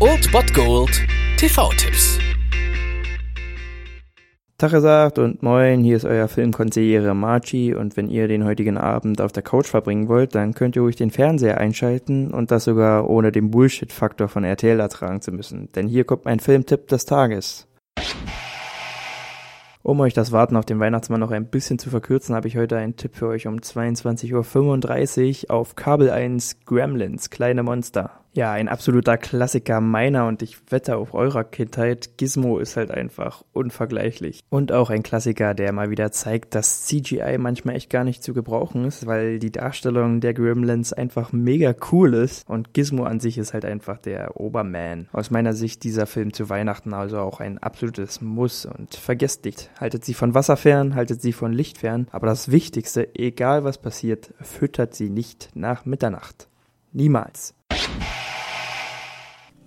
Old Bot Gold TV-Tipps. Tag gesagt und moin, hier ist euer Filmkonsigliere Marchi und wenn ihr den heutigen Abend auf der Couch verbringen wollt, dann könnt ihr ruhig den Fernseher einschalten und das sogar ohne den Bullshit-Faktor von RTL ertragen zu müssen, denn hier kommt mein Filmtipp des Tages. Um euch das Warten auf den Weihnachtsmann noch ein bisschen zu verkürzen, habe ich heute einen Tipp für euch um 22.35 Uhr auf Kabel 1 Gremlins, kleine Monster. Ja, ein absoluter Klassiker meiner und ich wette auf eurer Kindheit. Gizmo ist halt einfach unvergleichlich. Und auch ein Klassiker, der mal wieder zeigt, dass CGI manchmal echt gar nicht zu gebrauchen ist, weil die Darstellung der Gremlins einfach mega cool ist und Gizmo an sich ist halt einfach der Oberman. Aus meiner Sicht dieser Film zu Weihnachten also auch ein absolutes Muss und vergesst nicht, haltet sie von Wasser fern, haltet sie von Licht fern, aber das Wichtigste, egal was passiert, füttert sie nicht nach Mitternacht. Niemals.